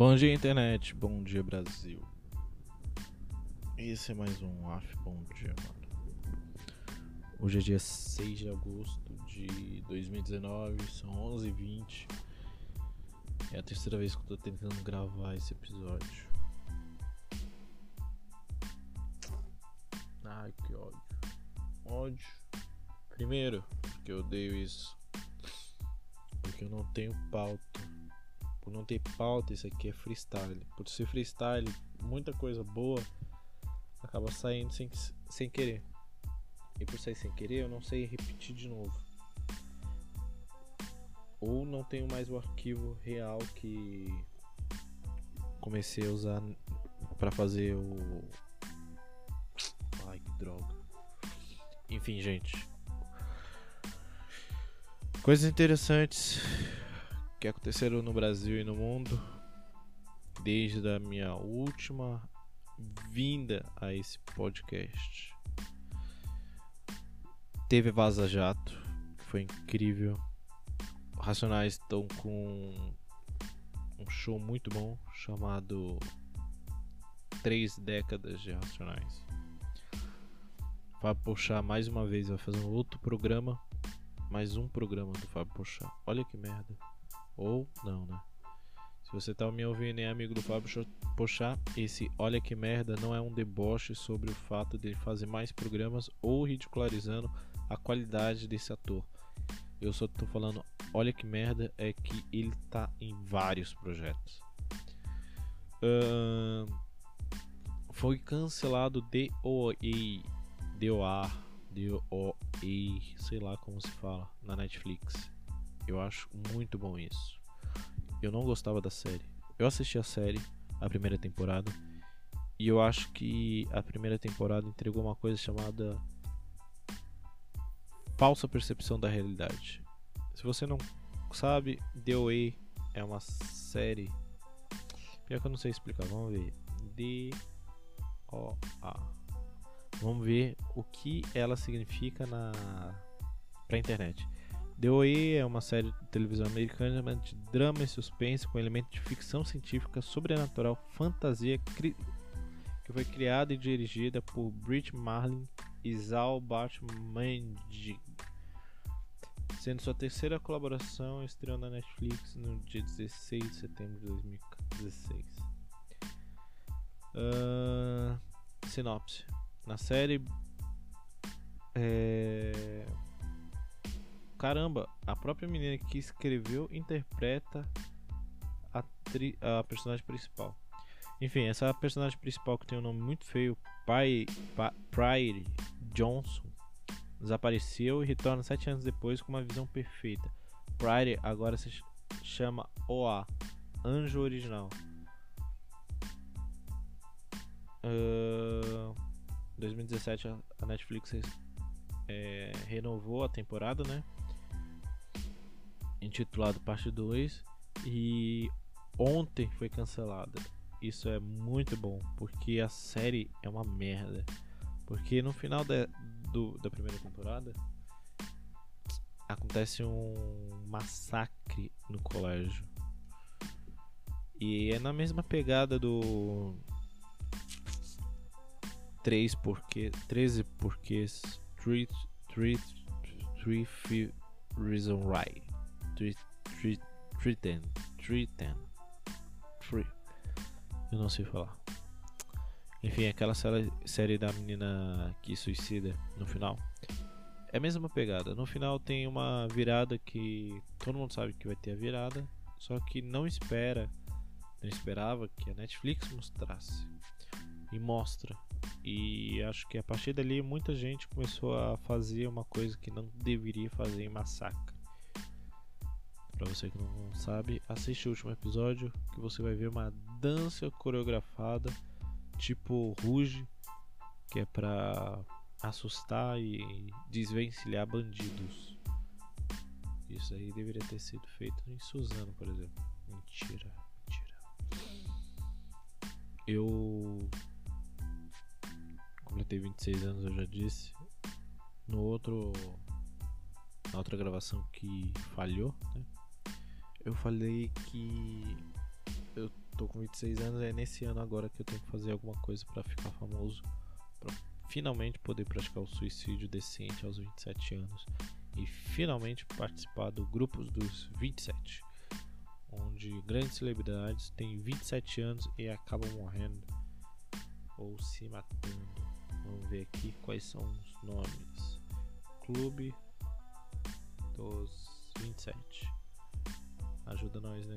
Bom dia, internet. Bom dia, Brasil. Esse é mais um AF. Bom dia, mano. Hoje é dia 6 de agosto de 2019, são 11h20. É a terceira vez que eu tô tentando gravar esse episódio. Ai, que ódio. Ódio. Primeiro, porque eu odeio isso. Porque eu não tenho pauta por não ter pauta, isso aqui é freestyle. Por ser freestyle, muita coisa boa acaba saindo sem, sem querer. E por sair sem querer, eu não sei repetir de novo. Ou não tenho mais o arquivo real que comecei a usar para fazer o. Ai, que droga. Enfim, gente. Coisas interessantes que aconteceram no Brasil e no mundo desde a minha última vinda a esse podcast. Teve Vaza Jato, foi incrível. Racionais estão com um show muito bom chamado Três Décadas de Racionais. Fábio Pochá mais uma vez vai fazer um outro programa, mais um programa do Fábio Pochá. Olha que merda. Ou não, né? Se você tá me ouvindo e é amigo do Fábio Pochá, esse Olha que Merda não é um deboche sobre o fato de fazer mais programas ou ridicularizando a qualidade desse ator. Eu só tô falando, olha que merda, é que ele tá em vários projetos. Uh, foi cancelado DOA, DOA, DOA, sei lá como se fala, na Netflix. Eu acho muito bom isso. Eu não gostava da série. Eu assisti a série, a primeira temporada, e eu acho que a primeira temporada entregou uma coisa chamada falsa percepção da realidade. Se você não sabe, The Way é uma série. Pior que eu não sei explicar, vamos ver. D-O-A. Vamos ver o que ela significa na pra internet. The OE é uma série de televisão americana de drama e suspense com elementos de ficção científica, sobrenatural, fantasia, que foi criada e dirigida por Brit Marlin e Zal Batmandig, sendo sua terceira colaboração estreou na Netflix no dia 16 de setembro de 2016. Uh, sinopse: Na série é caramba, a própria menina que escreveu interpreta a, tri, a personagem principal. Enfim, essa personagem principal que tem um nome muito feio, Pai, Pryor Johnson, desapareceu e retorna sete anos depois com uma visão perfeita. Pryor agora se chama OA, Anjo Original. Uh, 2017 a Netflix é, renovou a temporada, né? Intitulado Parte 2 e ontem foi cancelada. Isso é muito bom, porque a série é uma merda. Porque no final da, do, da primeira temporada acontece um massacre no colégio. E é na mesma pegada do 3 porque 13 porque Street Street Street Reason Why Triten. Triten. Free. Eu não sei falar. Enfim, aquela série da menina que suicida no final. É a mesma pegada. No final tem uma virada que todo mundo sabe que vai ter a virada, só que não espera, não esperava que a Netflix mostrasse e mostra. E acho que a partir dali muita gente começou a fazer uma coisa que não deveria fazer em Massacre. Para você que não sabe, assiste o último episódio que você vai ver uma dança coreografada tipo Ruge, que é para assustar e desvencilhar bandidos. Isso aí deveria ter sido feito em Suzano, por exemplo. Mentira, mentira. Eu completei 26 anos, eu já disse. No outro na outra gravação que falhou, né? Eu falei que eu tô com 26 anos, é nesse ano agora que eu tenho que fazer alguma coisa para ficar famoso, para finalmente poder praticar o suicídio decente aos 27 anos e finalmente participar do grupo dos 27, onde grandes celebridades têm 27 anos e acabam morrendo ou se matando. Vamos ver aqui quais são os nomes. Clube dos 27. Ajuda nós, né?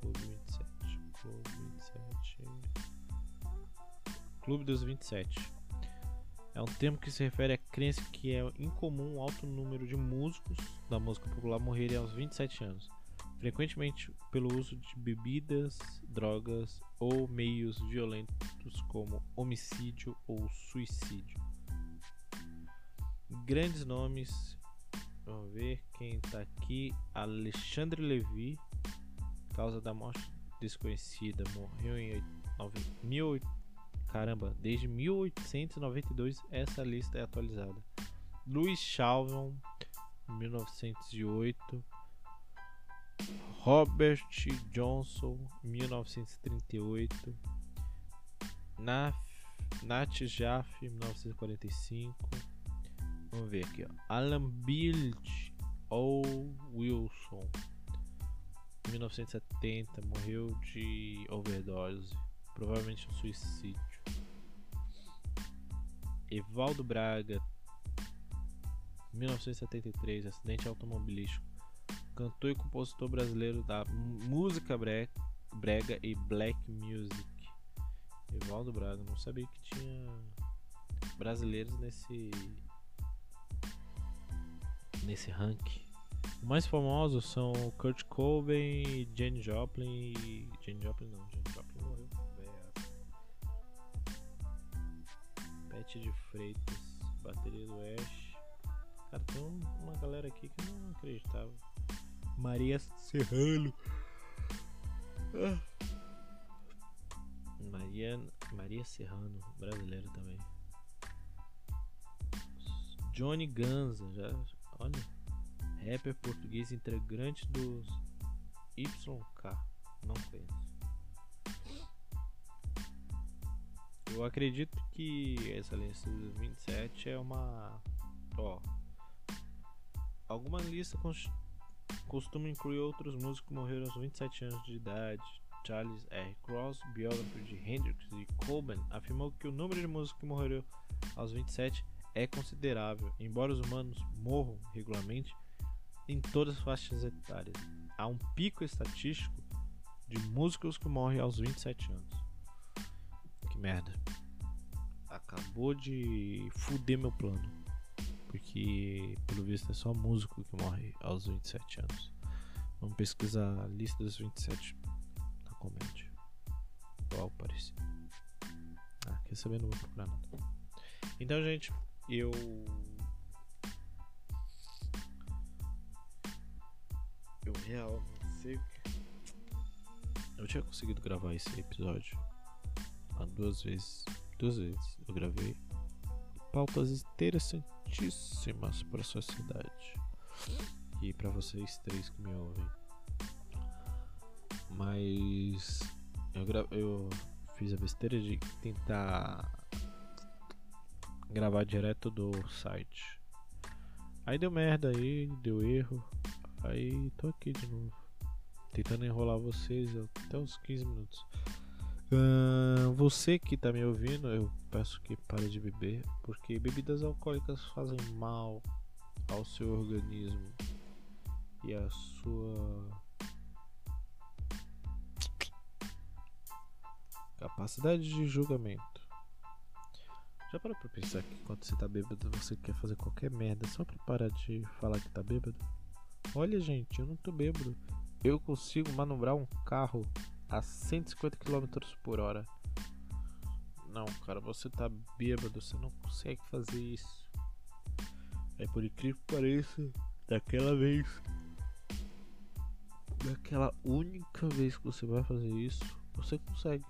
Clube 27. Clube 27. Clube dos 27. É um termo que se refere à crença que é incomum um alto número de músicos da música popular morrerem aos 27 anos, frequentemente pelo uso de bebidas, drogas ou meios violentos como homicídio ou suicídio. Grandes nomes, vamos ver quem está aqui: Alexandre Levy, causa da morte desconhecida, morreu em 18 Caramba, desde 1892 essa lista é atualizada. Louis Chalvon, 1908. Robert Johnson, 1938. Nat Jaff, 1945. Vamos ver aqui, ó. Alan Bild ou Wilson, 1970, morreu de overdose, provavelmente um suicídio. Evaldo Braga, 1973, acidente automobilístico. Cantor e compositor brasileiro da música brega e black music. Evaldo Braga, não sabia que tinha brasileiros nesse nesse ranking. Os mais famosos são Kurt Cobain, Jane Joplin e Jane Joplin não, Jane Joplin morreu. Pet de Freitas, bateria do Ash. Cara, tem uma galera aqui que eu não acreditava. Maria Serrano. Maria, Maria Serrano, brasileira também. Johnny Ganza, já, olha, rapper português integrante dos YK, não conheço. Eu acredito que essa lista dos 27 é uma. Ó. Alguma lista costuma incluir outros músicos que morreram aos 27 anos de idade. Charles R. Cross, biógrafo de Hendrix e Cobain, afirmou que o número de músicos que morreram aos 27 é considerável, embora os humanos morram regularmente em todas as faixas etárias. Há um pico estatístico de músicos que morrem aos 27 anos merda. Acabou de fuder meu plano. Porque, pelo visto, é só músico que morre aos 27 anos. Vamos pesquisar a lista dos 27 na comédia. Qual parecia. Ah, quer saber? Não vou procurar nada. Então, gente, eu. Eu real não sei. Eu tinha conseguido gravar esse episódio duas vezes. Duas vezes eu gravei pautas interessantíssimas para a sociedade e para vocês três que me ouvem. Mas eu, gra eu fiz a besteira de tentar gravar direto do site. Aí deu merda aí, deu erro. Aí tô aqui de novo. Tentando enrolar vocês até uns 15 minutos. Uh, você que está me ouvindo, eu peço que pare de beber, porque bebidas alcoólicas fazem mal ao seu organismo e à sua capacidade de julgamento. Já parou pra pensar que quando você tá bêbado você quer fazer qualquer merda só pra parar de falar que tá bêbado? Olha, gente, eu não tô bêbado. Eu consigo manobrar um carro a 150 km por hora. Não, cara, você tá bêbado, você não consegue fazer isso. É por incrível que pareça, daquela vez, daquela única vez que você vai fazer isso, você consegue.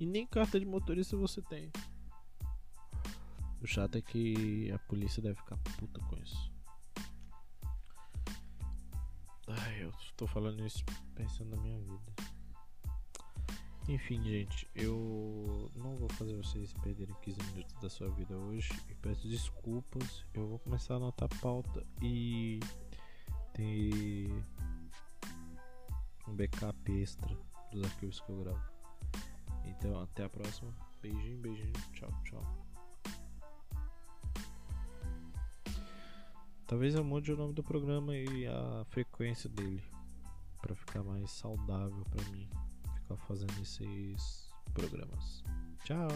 E nem carta de motorista você tem. O chato é que a polícia deve ficar puta com isso. Ai, eu tô falando isso pensando na minha vida. Enfim, gente, eu não vou fazer vocês perderem 15 minutos da sua vida hoje. E peço desculpas. Eu vou começar a anotar pauta e ter um backup extra dos arquivos que eu gravo. Então, até a próxima. Beijinho, beijinho. Tchau, tchau. Talvez eu mude o nome do programa e a frequência dele para ficar mais saudável para mim ficar fazendo esses programas. Tchau.